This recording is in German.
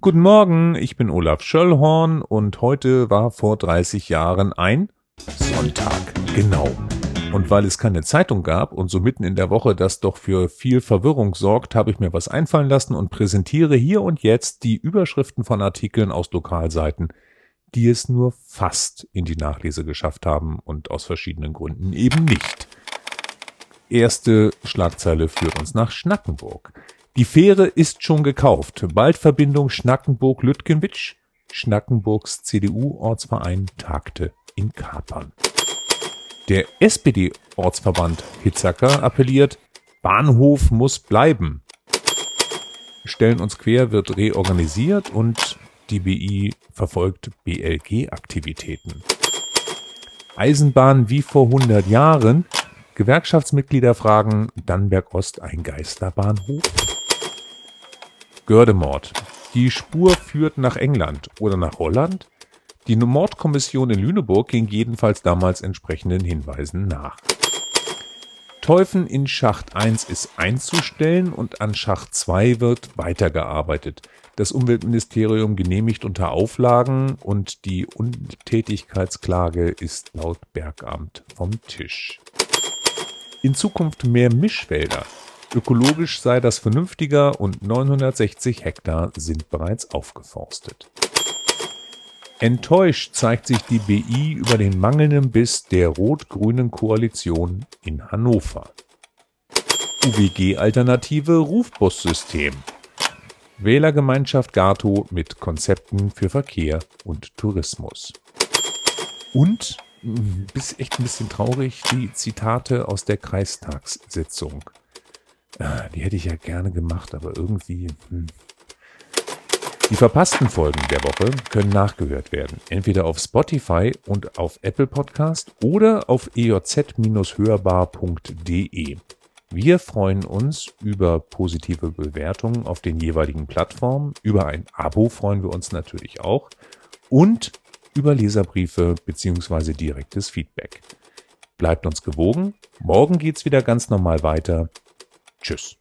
Guten Morgen, ich bin Olaf Schöllhorn und heute war vor 30 Jahren ein Sonntag. Genau. Und weil es keine Zeitung gab und so mitten in der Woche das doch für viel Verwirrung sorgt, habe ich mir was einfallen lassen und präsentiere hier und jetzt die Überschriften von Artikeln aus Lokalseiten, die es nur fast in die Nachlese geschafft haben und aus verschiedenen Gründen eben nicht. Erste Schlagzeile führt uns nach Schnackenburg. Die Fähre ist schon gekauft. Bald Verbindung Schnackenburg-Lütgenwitsch. Schnackenburgs CDU-Ortsverein tagte in Kapern. Der SPD-Ortsverband Hitzacker appelliert, Bahnhof muss bleiben. Stellen uns quer wird reorganisiert und die BI verfolgt BLG-Aktivitäten. Eisenbahn wie vor 100 Jahren. Gewerkschaftsmitglieder fragen Dannberg Ost ein Geisterbahnhof? Gördemord. Die Spur führt nach England oder nach Holland? Die Mordkommission in Lüneburg ging jedenfalls damals entsprechenden Hinweisen nach. Teufen in Schacht 1 ist einzustellen und an Schacht 2 wird weitergearbeitet. Das Umweltministerium genehmigt unter Auflagen und die Untätigkeitsklage ist laut Bergamt vom Tisch. In Zukunft mehr Mischwälder. Ökologisch sei das vernünftiger und 960 Hektar sind bereits aufgeforstet. Enttäuscht zeigt sich die BI über den mangelnden Biss der rot-grünen Koalition in Hannover. UWG-Alternative Rufbussystem. Wählergemeinschaft Gato mit Konzepten für Verkehr und Tourismus. Und, bis echt ein bisschen traurig, die Zitate aus der Kreistagssitzung. Ah, die hätte ich ja gerne gemacht, aber irgendwie. Hm. Die verpassten Folgen der Woche können nachgehört werden, entweder auf Spotify und auf Apple Podcast oder auf ejz-hörbar.de. Wir freuen uns über positive Bewertungen auf den jeweiligen Plattformen, über ein Abo freuen wir uns natürlich auch und über Leserbriefe bzw. direktes Feedback. Bleibt uns gewogen, morgen geht's wieder ganz normal weiter. Tschüss.